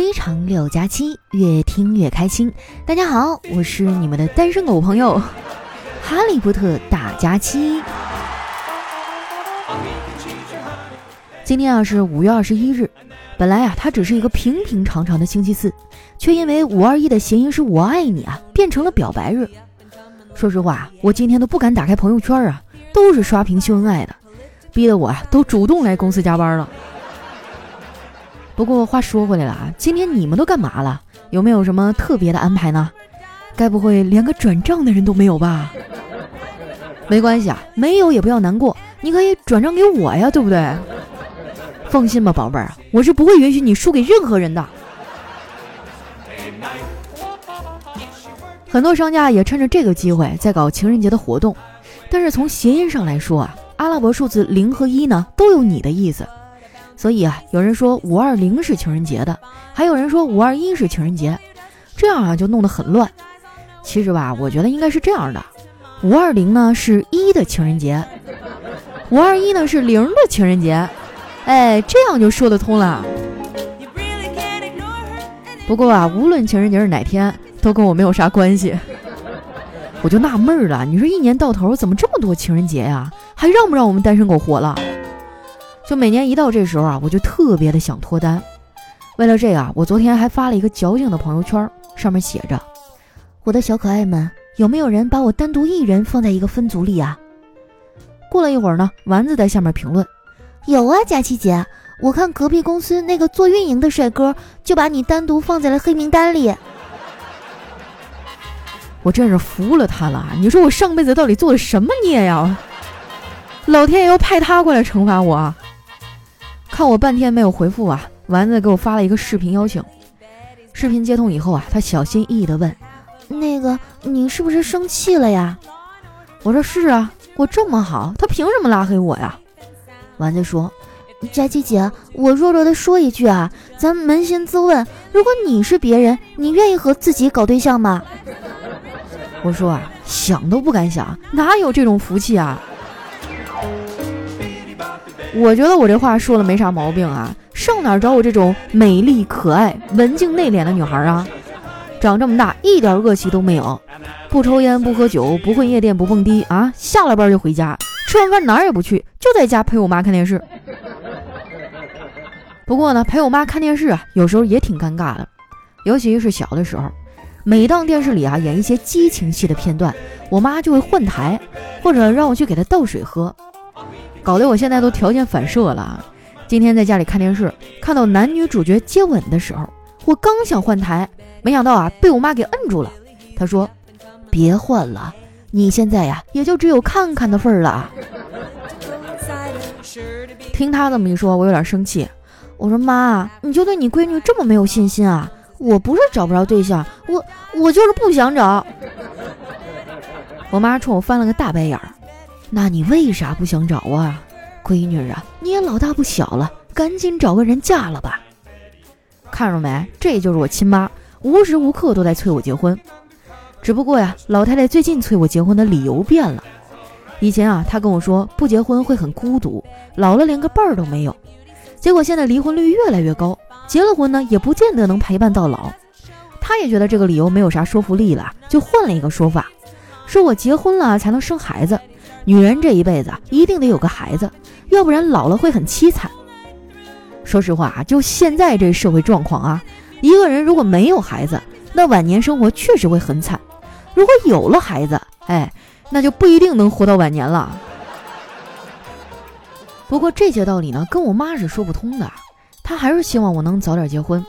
非常六加七，越听越开心。大家好，我是你们的单身狗朋友，哈利波特大假期。今天啊是五月二十一日，本来啊它只是一个平平常常的星期四，却因为五二一的谐音是我爱你啊，变成了表白日。说实话，我今天都不敢打开朋友圈啊，都是刷屏秀恩爱的，逼得我啊都主动来公司加班了。不过话说回来了啊，今天你们都干嘛了？有没有什么特别的安排呢？该不会连个转账的人都没有吧？没关系啊，没有也不要难过，你可以转账给我呀，对不对？放心吧，宝贝儿，我是不会允许你输给任何人的。很多商家也趁着这个机会在搞情人节的活动，但是从谐音上来说啊，阿拉伯数字零和一呢都有你的意思。所以啊，有人说五二零是情人节的，还有人说五二一是情人节，这样啊就弄得很乱。其实吧，我觉得应该是这样的：五二零呢是一的情人节，五二一呢是零的情人节，哎，这样就说得通了。不过啊，无论情人节是哪天，都跟我没有啥关系。我就纳闷了，你说一年到头怎么这么多情人节呀？还让不让我们单身狗活了？就每年一到这时候啊，我就特别的想脱单。为了这个，我昨天还发了一个矫情的朋友圈，上面写着：“我的小可爱们，有没有人把我单独一人放在一个分组里啊？”过了一会儿呢，丸子在下面评论：“有啊，佳琪姐，我看隔壁公司那个做运营的帅哥就把你单独放在了黑名单里。”我真是服了他了！你说我上辈子到底做了什么孽呀？老天爷要派他过来惩罚我！看我半天没有回复啊，丸子给我发了一个视频邀请。视频接通以后啊，他小心翼翼地问：“那个，你是不是生气了呀？”我说：“是啊，我这么好，他凭什么拉黑我呀？”丸子说：“佳琪姐，我弱弱的说一句啊，咱扪心自问，如果你是别人，你愿意和自己搞对象吗？”我说啊，想都不敢想，哪有这种福气啊！我觉得我这话说的没啥毛病啊，上哪找我这种美丽可爱、文静内敛的女孩啊？长这么大一点恶习都没有，不抽烟不喝酒不混夜店不蹦迪啊，下了班就回家，吃完饭哪儿也不去，就在家陪我妈看电视。不过呢，陪我妈看电视啊，有时候也挺尴尬的，尤其是小的时候，每当电视里啊演一些激情戏的片段，我妈就会换台，或者让我去给她倒水喝。搞得我现在都条件反射了。今天在家里看电视，看到男女主角接吻的时候，我刚想换台，没想到啊被我妈给摁住了。她说：“别换了，你现在呀也就只有看看的份儿了。”听她这么一说，我有点生气。我说：“妈，你就对你闺女这么没有信心啊？我不是找不着对象，我我就是不想找。”我妈冲我翻了个大白眼儿。那你为啥不想找啊，闺女啊？你也老大不小了，赶紧找个人嫁了吧。看着没，这就是我亲妈，无时无刻都在催我结婚。只不过呀，老太太最近催我结婚的理由变了。以前啊，她跟我说不结婚会很孤独，老了连个伴儿都没有。结果现在离婚率越来越高，结了婚呢也不见得能陪伴到老。她也觉得这个理由没有啥说服力了，就换了一个说法，说我结婚了才能生孩子。女人这一辈子一定得有个孩子，要不然老了会很凄惨。说实话啊，就现在这社会状况啊，一个人如果没有孩子，那晚年生活确实会很惨；如果有了孩子，哎，那就不一定能活到晚年了。不过这些道理呢，跟我妈是说不通的，她还是希望我能早点结婚。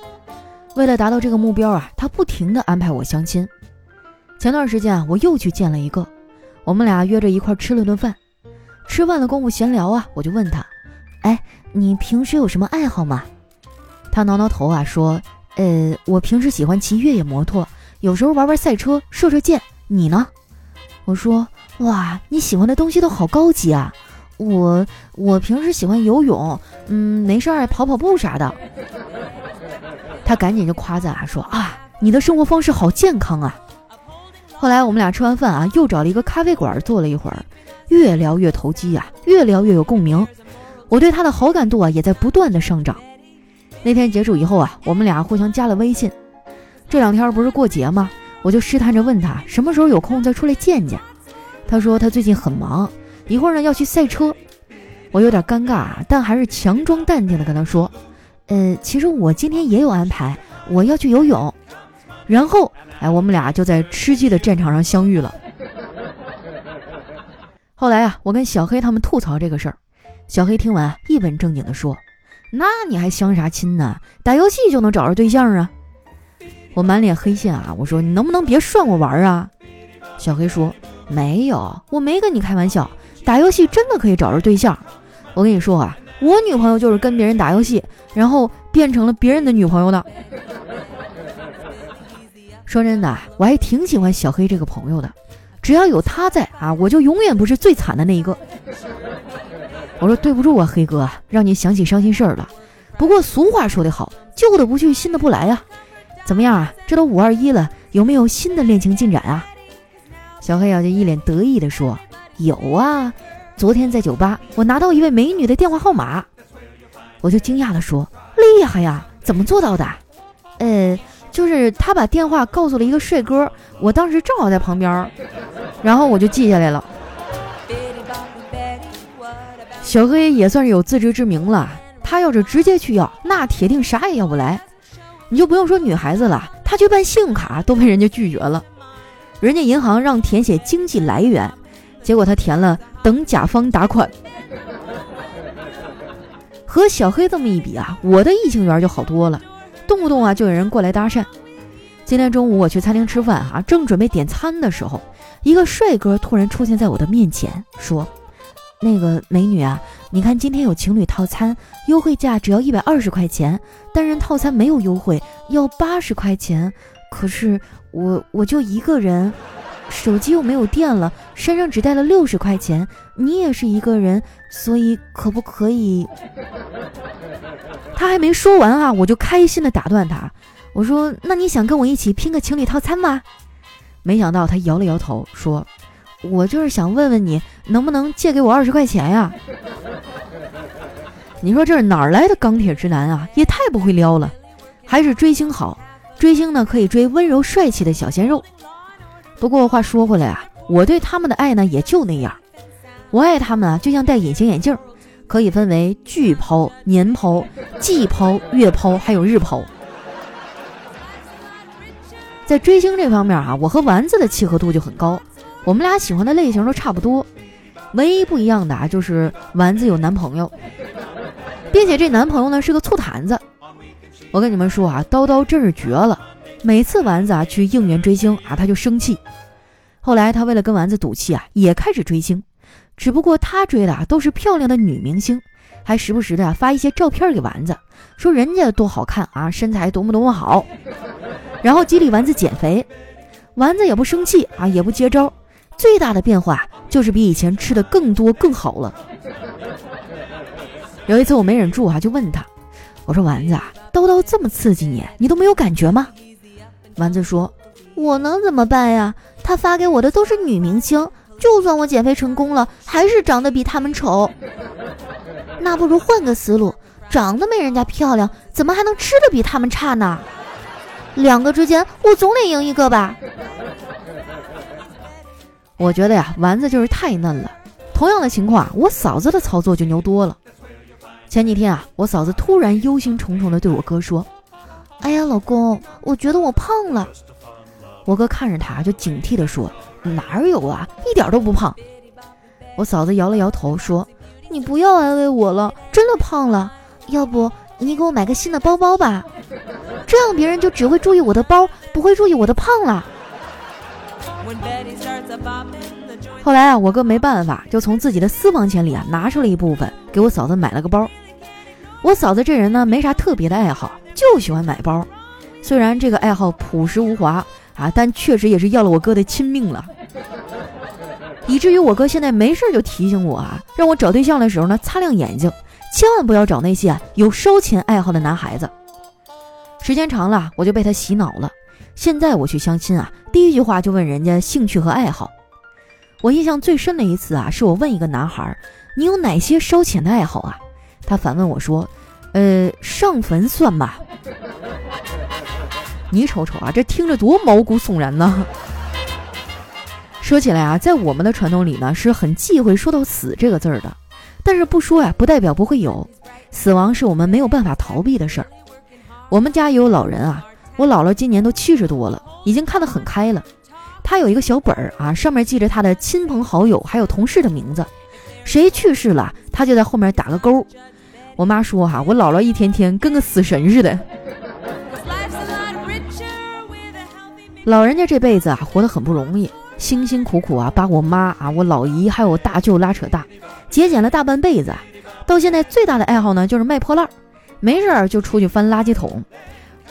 为了达到这个目标啊，她不停地安排我相亲。前段时间啊，我又去见了一个。我们俩约着一块吃了顿饭，吃饭的功夫闲聊啊，我就问他：“哎，你平时有什么爱好吗？”他挠挠头啊，说：“呃，我平时喜欢骑越野摩托，有时候玩玩赛车，射射箭。你呢？”我说：“哇，你喜欢的东西都好高级啊！我我平时喜欢游泳，嗯，没事儿跑跑步啥的。”他赶紧就夸赞啊，说：“啊，你的生活方式好健康啊！”后来我们俩吃完饭啊，又找了一个咖啡馆坐了一会儿，越聊越投机啊，越聊越有共鸣。我对他的好感度啊也在不断的上涨。那天结束以后啊，我们俩互相加了微信。这两天不是过节吗？我就试探着问他什么时候有空再出来见见。他说他最近很忙，一会儿呢要去赛车。我有点尴尬，但还是强装淡定的跟他说：“呃，其实我今天也有安排，我要去游泳。”然后，哎，我们俩就在吃鸡的战场上相遇了。后来啊，我跟小黑他们吐槽这个事儿，小黑听完一本正经的说：“那你还相啥亲呢？打游戏就能找着对象啊？”我满脸黑线啊，我说：“你能不能别涮我玩啊？”小黑说：“没有，我没跟你开玩笑，打游戏真的可以找着对象。我跟你说啊，我女朋友就是跟别人打游戏，然后变成了别人的女朋友的。”说真的，我还挺喜欢小黑这个朋友的。只要有他在啊，我就永远不是最惨的那一个。我说对不住啊，黑哥，让你想起伤心事儿了。不过俗话说得好，旧的不去，新的不来呀。怎么样啊？这都五二一了，有没有新的恋情进展啊？小黑啊就一脸得意地说：“有啊，昨天在酒吧，我拿到一位美女的电话号码。”我就惊讶地说：“厉害呀，怎么做到的？”呃。就是他把电话告诉了一个帅哥，我当时正好在旁边，然后我就记下来了。小黑也算是有自知之明了，他要是直接去要，那铁定啥也要不来。你就不用说女孩子了，他去办信用卡都被人家拒绝了，人家银行让填写经济来源，结果他填了等甲方打款。和小黑这么一比啊，我的异性缘就好多了。动不动啊就有人过来搭讪。今天中午我去餐厅吃饭啊，正准备点餐的时候，一个帅哥突然出现在我的面前，说：“那个美女啊，你看今天有情侣套餐，优惠价只要一百二十块钱，单人套餐没有优惠，要八十块钱。可是我我就一个人，手机又没有电了，身上只带了六十块钱。你也是一个人，所以可不可以？”他还没说完啊，我就开心的打断他，我说：“那你想跟我一起拼个情侣套餐吗？”没想到他摇了摇头，说：“我就是想问问你，能不能借给我二十块钱呀？” 你说这是哪儿来的钢铁直男啊？也太不会撩了，还是追星好，追星呢可以追温柔帅气的小鲜肉。不过话说回来啊，我对他们的爱呢也就那样，我爱他们啊，就像戴隐形眼镜。可以分为季抛、年抛、季抛、月抛，还有日抛。在追星这方面啊，我和丸子的契合度就很高，我们俩喜欢的类型都差不多。唯一不一样的啊，就是丸子有男朋友，并且这男朋友呢是个醋坛子。我跟你们说啊，叨叨真是绝了。每次丸子啊去应援追星啊，他就生气。后来他为了跟丸子赌气啊，也开始追星。只不过他追的啊都是漂亮的女明星，还时不时的发一些照片给丸子，说人家多好看啊，身材多么多么好，然后激励丸子减肥。丸子也不生气啊，也不接招，最大的变化就是比以前吃的更多更好了。有一次我没忍住啊，就问他，我说丸子啊，叨叨这么刺激你，你都没有感觉吗？丸子说，我能怎么办呀？他发给我的都是女明星。就算我减肥成功了，还是长得比他们丑。那不如换个思路，长得没人家漂亮，怎么还能吃的比他们差呢？两个之间，我总得赢一个吧。我觉得呀，丸子就是太嫩了。同样的情况，我嫂子的操作就牛多了。前几天啊，我嫂子突然忧心忡忡地对我哥说：“哎呀，老公，我觉得我胖了。”我哥看着他，就警惕地说。哪有啊，一点都不胖。我嫂子摇了摇头说：“你不要安慰我了，真的胖了。要不你给我买个新的包包吧，这样别人就只会注意我的包，不会注意我的胖了。”后来啊，我哥没办法，就从自己的私房钱里啊拿出了一部分，给我嫂子买了个包。我嫂子这人呢，没啥特别的爱好，就喜欢买包。虽然这个爱好朴实无华。啊！但确实也是要了我哥的亲命了，以至于我哥现在没事就提醒我啊，让我找对象的时候呢，擦亮眼睛，千万不要找那些有烧钱爱好的男孩子。时间长了，我就被他洗脑了。现在我去相亲啊，第一句话就问人家兴趣和爱好。我印象最深的一次啊，是我问一个男孩：“你有哪些烧钱的爱好啊？”他反问我说：“呃，上坟算吧。你瞅瞅啊，这听着多毛骨悚然呢。说起来啊，在我们的传统里呢，是很忌讳说到死这个字儿的。但是不说啊，不代表不会有。死亡是我们没有办法逃避的事儿。我们家也有老人啊，我姥姥今年都七十多了，已经看得很开了。她有一个小本儿啊，上面记着她的亲朋好友还有同事的名字，谁去世了，她就在后面打个勾。我妈说哈，我姥姥一天天跟个死神似的。老人家这辈子啊，活得很不容易，辛辛苦苦啊，把我妈啊、我老姨还有我大舅拉扯大，节俭了大半辈子，到现在最大的爱好呢，就是卖破烂儿，没事儿就出去翻垃圾桶。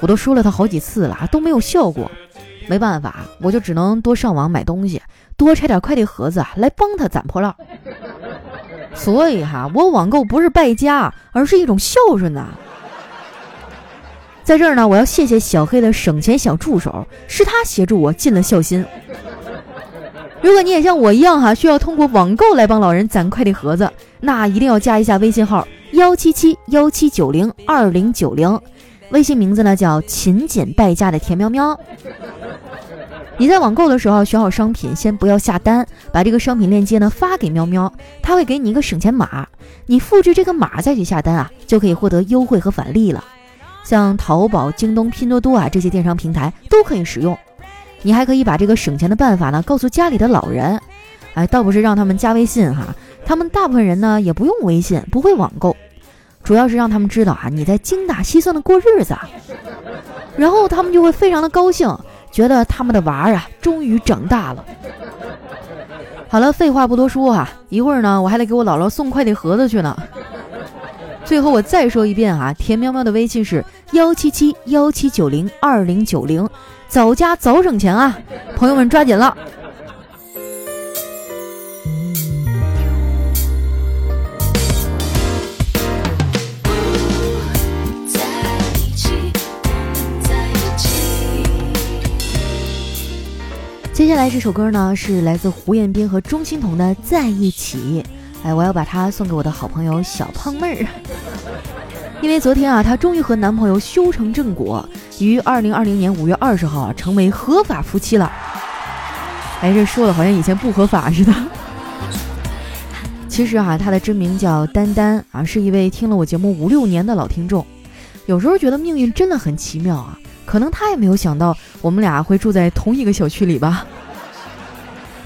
我都说了他好几次了，都没有效果。没办法，我就只能多上网买东西，多拆点快递盒子来帮他攒破烂。所以哈，我网购不是败家，而是一种孝顺呐。在这儿呢，我要谢谢小黑的省钱小助手，是他协助我尽了孝心。如果你也像我一样哈，需要通过网购来帮老人攒快递盒子，那一定要加一下微信号幺七七幺七九零二零九零，微信名字呢叫勤俭败家的田喵喵。你在网购的时候选好商品，先不要下单，把这个商品链接呢发给喵喵，他会给你一个省钱码，你复制这个码再去下单啊，就可以获得优惠和返利了。像淘宝、京东、拼多多啊这些电商平台都可以使用，你还可以把这个省钱的办法呢告诉家里的老人，哎，倒不是让他们加微信哈，他们大部分人呢也不用微信，不会网购，主要是让他们知道啊你在精打细算的过日子，然后他们就会非常的高兴，觉得他们的娃儿啊终于长大了。好了，废话不多说哈，一会儿呢我还得给我姥姥送快递盒子去呢。最后我再说一遍啊，田喵喵的微信是幺七七幺七九零二零九零，早加早省钱啊，朋友们抓紧了。接下来这首歌呢，是来自胡彦斌和钟欣桐的《在一起》。哎，我要把它送给我的好朋友小胖妹儿，因为昨天啊，她终于和男朋友修成正果，于二零二零年五月二十号，成为合法夫妻了。哎，这说的好像以前不合法似的。其实啊，她的真名叫丹丹啊，是一位听了我节目五六年的老听众。有时候觉得命运真的很奇妙啊，可能她也没有想到我们俩会住在同一个小区里吧。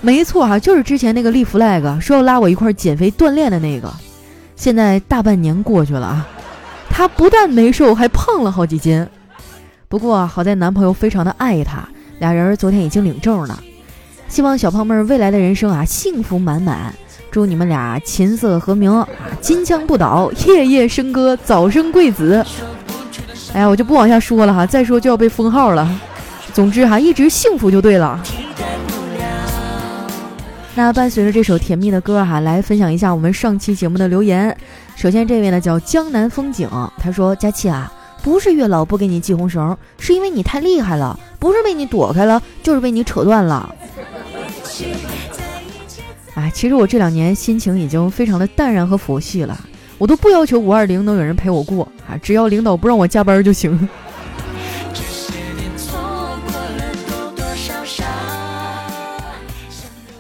没错哈，就是之前那个立 flag 说要拉我一块减肥锻炼的那个，现在大半年过去了啊，他不但没瘦，还胖了好几斤。不过好在男朋友非常的爱她，俩人昨天已经领证了。希望小胖妹儿未来的人生啊幸福满满，祝你们俩琴瑟和鸣啊，金枪不倒，夜夜笙歌，早生贵子。哎呀，我就不往下说了哈，再说就要被封号了。总之哈，一直幸福就对了。那伴随着这首甜蜜的歌哈，来分享一下我们上期节目的留言。首先这位呢叫江南风景，他说：“佳琪啊，不是月老不给你系红绳，是因为你太厉害了，不是被你躲开了，就是被你扯断了。”哎，其实我这两年心情已经非常的淡然和佛系了，我都不要求五二零能有人陪我过啊，只要领导不让我加班就行。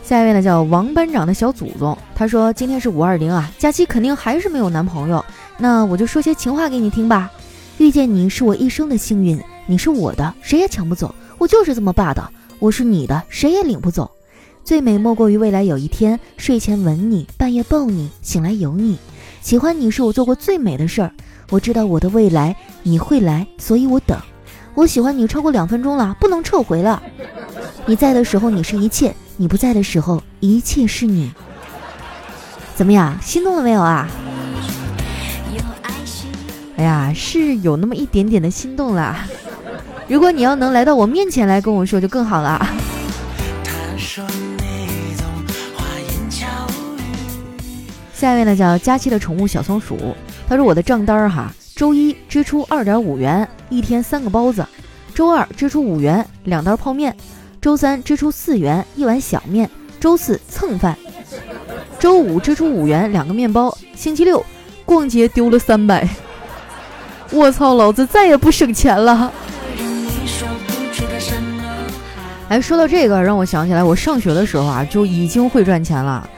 下一位呢叫王班长的小祖宗，他说今天是五二零啊，假期肯定还是没有男朋友，那我就说些情话给你听吧。遇见你是我一生的幸运，你是我的，谁也抢不走，我就是这么霸道。我是你的，谁也领不走。最美莫过于未来有一天，睡前吻你，半夜抱你，醒来有你。喜欢你是我做过最美的事儿。我知道我的未来你会来，所以我等。我喜欢你超过两分钟了，不能撤回了。你在的时候，你是一切。你不在的时候，一切是你。怎么样，心动了没有啊？哎呀，是有那么一点点的心动啦。如果你要能来到我面前来跟我说，就更好了。下一位呢，叫佳期的宠物小松鼠。他说：“我的账单哈，周一支出二点五元，一天三个包子；周二支出五元，两袋泡面。”周三支出四元一碗小面，周四蹭饭，周五支出五元两个面包，星期六逛街丢了三百。我操，老子再也不省钱了。哎，说到这个，让我想起来，我上学的时候啊，就已经会赚钱了。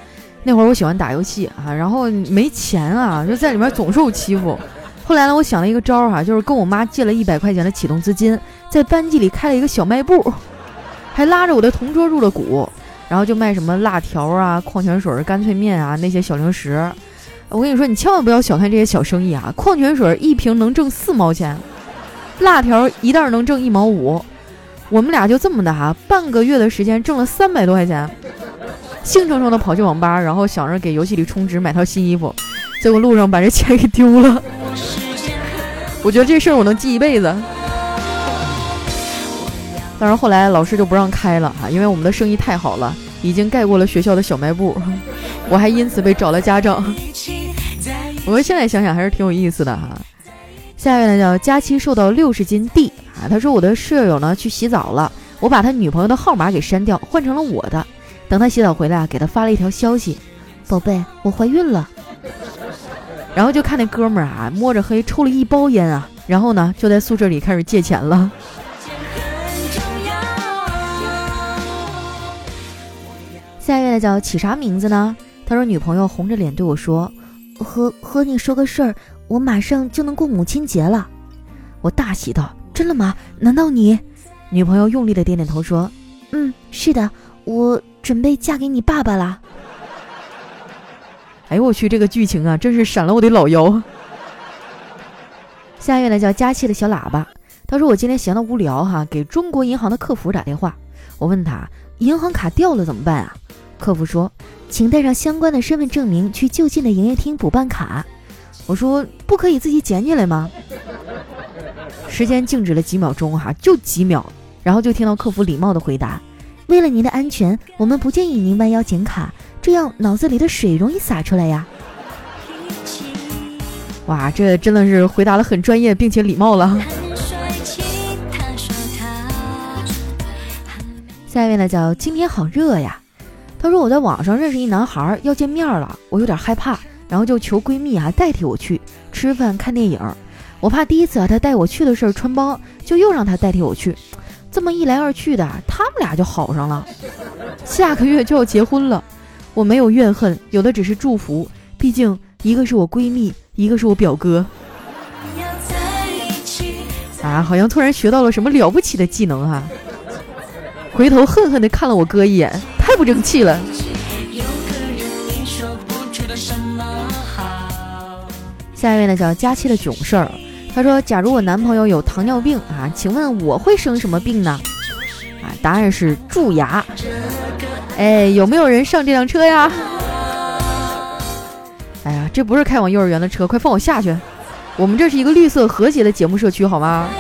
那会儿我喜欢打游戏啊，然后没钱啊，就在里面总受欺负。后来呢，我想了一个招儿哈，就是跟我妈借了一百块钱的启动资金，在班级里开了一个小卖部，还拉着我的同桌入了股，然后就卖什么辣条啊、矿泉水、干脆面啊那些小零食。我跟你说，你千万不要小看这些小生意啊！矿泉水一瓶能挣四毛钱，辣条一袋能挣一毛五。我们俩就这么的哈，半个月的时间挣了三百多块钱。兴冲冲的跑去网吧，然后想着给游戏里充值买套新衣服，结果路上把这钱给丢了。我觉得这事儿我能记一辈子。但是后来老师就不让开了哈，因为我们的生意太好了，已经盖过了学校的小卖部，我还因此被找了家长。我们现在想想还是挺有意思的哈。下一位呢叫佳期瘦到六十斤 D 啊，他说我的舍友呢去洗澡了，我把他女朋友的号码给删掉，换成了我的。等他洗澡回来啊，给他发了一条消息：“宝贝，我怀孕了。”然后就看那哥们儿啊，摸着黑抽了一包烟啊，然后呢，就在宿舍里开始借钱了。下一位叫起啥名字呢？他说女朋友红着脸对我说：“和和你说个事儿，我马上就能过母亲节了。”我大喜道：“真的吗？难道你？”女朋友用力的点点头说：“嗯，是的，我。”准备嫁给你爸爸啦！哎呦我去，这个剧情啊，真是闪了我的老腰。下一位呢叫佳期的小喇叭，他说我今天闲得无聊哈，给中国银行的客服打电话，我问他银行卡掉了怎么办啊？客服说，请带上相关的身份证明去就近的营业厅补办卡。我说不可以自己捡起来吗？时间静止了几秒钟哈，就几秒，然后就听到客服礼貌的回答。为了您的安全，我们不建议您弯腰捡卡，这样脑子里的水容易洒出来呀。哇，这真的是回答的很专业并且礼貌了。下一位呢，叫今天好热呀。他说我在网上认识一男孩要见面了，我有点害怕，然后就求闺蜜啊代替我去吃饭看电影。我怕第一次啊他带我去的事儿穿帮，就又让他代替我去。这么一来二去的，他们俩就好上了。下个月就要结婚了，我没有怨恨，有的只是祝福。毕竟一个是我闺蜜，一个是我表哥。啊，好像突然学到了什么了不起的技能哈！回头恨恨地看了我哥一眼，太不争气了。下一位呢，叫佳期的囧事儿。他说：“假如我男朋友有糖尿病啊，请问我会生什么病呢？啊，答案是蛀牙。哎，有没有人上这辆车呀？哎呀，这不是开往幼儿园的车，快放我下去！我们这是一个绿色和谐的节目社区，好吗？”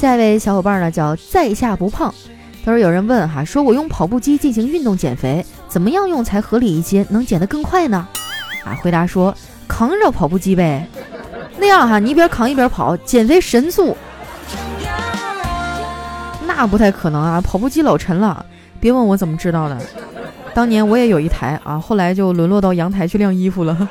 下一位小伙伴呢，叫在下不胖。他说：“有人问哈，说我用跑步机进行运动减肥。”怎么样用才合理一些，能减得更快呢？啊，回答说扛着跑步机呗，那样哈，你一边扛一边跑，减肥神速。那不太可能啊，跑步机老沉了。别问我怎么知道的，当年我也有一台啊，后来就沦落到阳台去晾衣服了。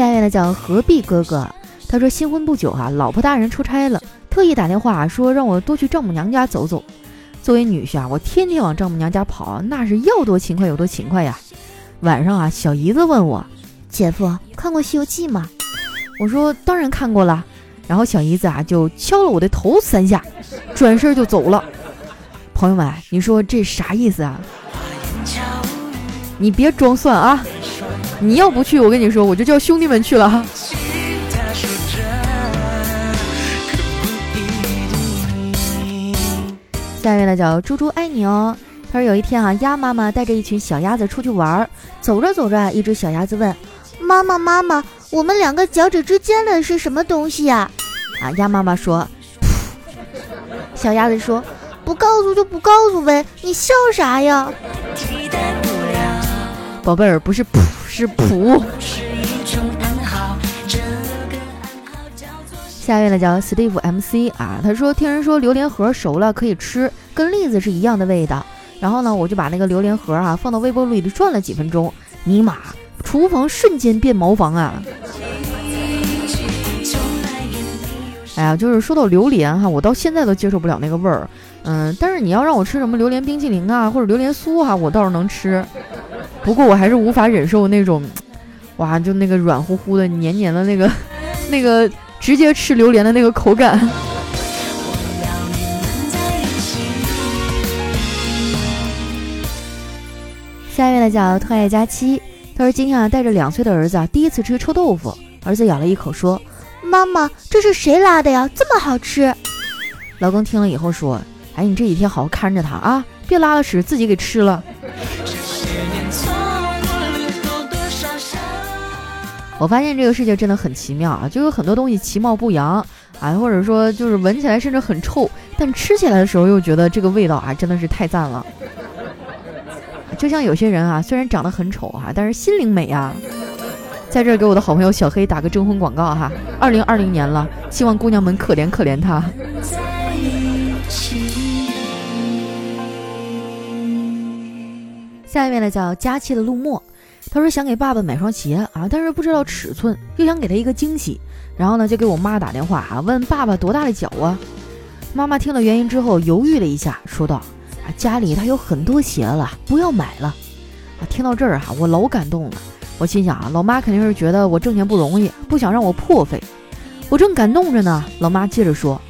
下一位呢叫何必哥哥，他说新婚不久啊，老婆大人出差了。特意打电话说让我多去丈母娘家走走。作为女婿啊，我天天往丈母娘家跑，那是要多勤快有多勤快呀。晚上啊，小姨子问我：“姐夫看过《西游记》吗？”我说：“当然看过了。”然后小姨子啊就敲了我的头三下，转身就走了。朋友们，你说这啥意思啊？你别装蒜啊！你要不去，我跟你说，我就叫兄弟们去了哈。下一位呢叫猪猪爱你哦。他说有一天啊，鸭妈妈带着一群小鸭子出去玩儿，走着走着，一只小鸭子问妈妈：“妈妈，我们两个脚趾之间的是什么东西呀？”啊，鸭妈妈说：“小鸭子说，不告诉就不告诉呗，你笑啥呀？”宝贝儿，不是噗，是噗。下一位呢叫 Steve MC 啊，他说听人说榴莲核熟了可以吃，跟栗子是一样的味道。然后呢，我就把那个榴莲核啊放到微波炉里转了几分钟，尼玛，厨房瞬间变茅房啊！哎呀，就是说到榴莲哈，我到现在都接受不了那个味儿。嗯，但是你要让我吃什么榴莲冰淇淋啊，或者榴莲酥哈，我倒是能吃。不过我还是无法忍受那种，哇，就那个软乎乎的、黏黏的那个、那个。直接吃榴莲的那个口感。下一位呢叫特爱佳期，他说今天啊带着两岁的儿子啊第一次吃臭豆腐，儿子咬了一口说：“妈妈，这是谁拉的呀？这么好吃。”老公听了以后说：“哎，你这几天好好看着他啊，别拉了屎自己给吃了。”我发现这个世界真的很奇妙啊，就有很多东西其貌不扬啊，或者说就是闻起来甚至很臭，但吃起来的时候又觉得这个味道啊真的是太赞了。就像有些人啊，虽然长得很丑啊，但是心灵美啊。在这儿给我的好朋友小黑打个征婚广告哈，二零二零年了，希望姑娘们可怜可怜他。下一位呢叫佳期的陆墨。他说想给爸爸买双鞋啊，但是不知道尺寸，又想给他一个惊喜，然后呢就给我妈打电话啊，问爸爸多大的脚啊？妈妈听了原因之后犹豫了一下，说道：“啊，家里他有很多鞋了，不要买了。”啊，听到这儿哈，我老感动了。我心想啊，老妈肯定是觉得我挣钱不容易，不想让我破费。我正感动着呢，老妈接着说：“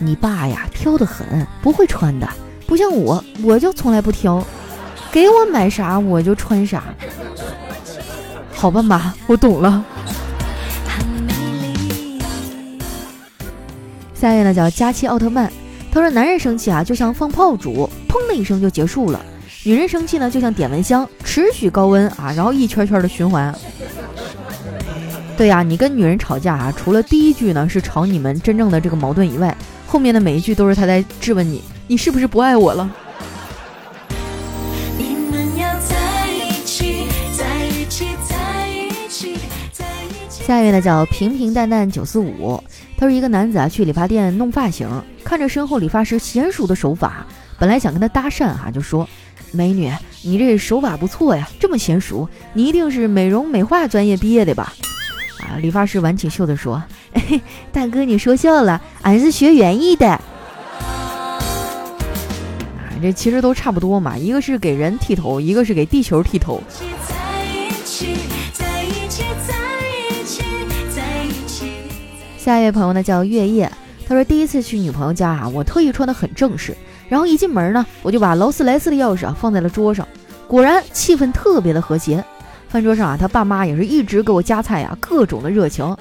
你爸呀，挑得很，不会穿的，不像我，我就从来不挑，给我买啥我就穿啥。”好吧，妈，我懂了。下一位呢叫佳期奥特曼，他说男人生气啊就像放炮竹，砰的一声就结束了；女人生气呢就像点蚊香，持续高温啊，然后一圈圈的循环。对呀，你跟女人吵架啊，除了第一句呢是吵你们真正的这个矛盾以外，后面的每一句都是他在质问你，你是不是不爱我了？下一位呢叫平平淡淡九四五，他说一个男子啊去理发店弄发型，看着身后理发师娴熟的手法，本来想跟他搭讪哈，就说美女，你这手法不错呀，这么娴熟，你一定是美容美发专业毕业的吧？啊，理发师挽起袖子说，大哥你说笑了，俺是学园艺的。啊，这其实都差不多嘛，一个是给人剃头，一个是给地球剃头。下一位朋友呢叫月夜，他说第一次去女朋友家啊，我特意穿的很正式，然后一进门呢，我就把劳斯莱斯的钥匙啊放在了桌上，果然气氛特别的和谐。饭桌上啊，他爸妈也是一直给我夹菜啊，各种的热情。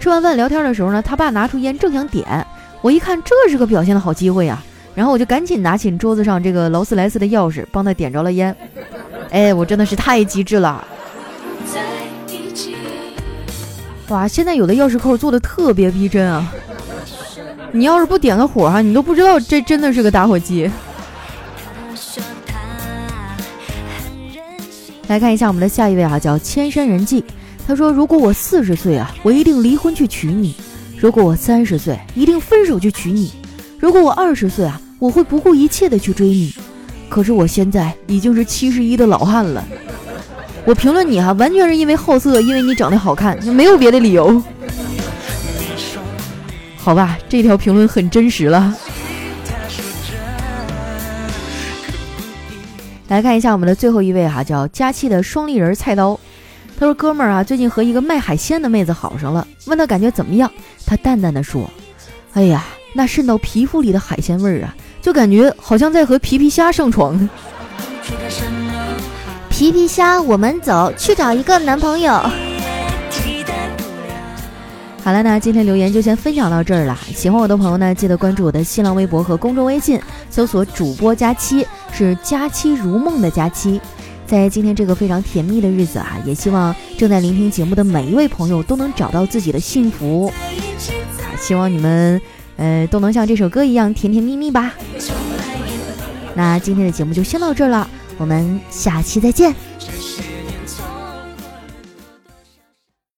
吃完饭聊天的时候呢，他爸拿出烟正想点，我一看这是个表现的好机会呀，然后我就赶紧拿起桌子上这个劳斯莱斯的钥匙，帮他点着了烟。哎，我真的是太机智了。哇，现在有的钥匙扣做的特别逼真啊！你要是不点个火哈，你都不知道这真的是个打火机。来看一下我们的下一位啊，叫千山人迹。他说：“如果我四十岁啊，我一定离婚去娶你；如果我三十岁，一定分手去娶你；如果我二十岁啊，我会不顾一切的去追你。可是我现在已经是七十一的老汉了。”我评论你哈，完全是因为好色，因为你长得好看，没有别的理由。好吧，这条评论很真实了。来看一下我们的最后一位哈，叫佳期的双立人菜刀。他说：“哥们儿啊，最近和一个卖海鲜的妹子好上了，问他感觉怎么样？他淡淡的说：‘哎呀，那渗到皮肤里的海鲜味儿啊，就感觉好像在和皮皮虾上床。’”皮皮虾，我们走去找一个男朋友。好了，那今天留言就先分享到这儿了。喜欢我的朋友呢，记得关注我的新浪微博和公众微信，搜索主播佳期，是佳期如梦的佳期。在今天这个非常甜蜜的日子啊，也希望正在聆听节目的每一位朋友都能找到自己的幸福。希望你们，呃，都能像这首歌一样甜甜蜜蜜吧。那今天的节目就先到这儿了。我们下期再见。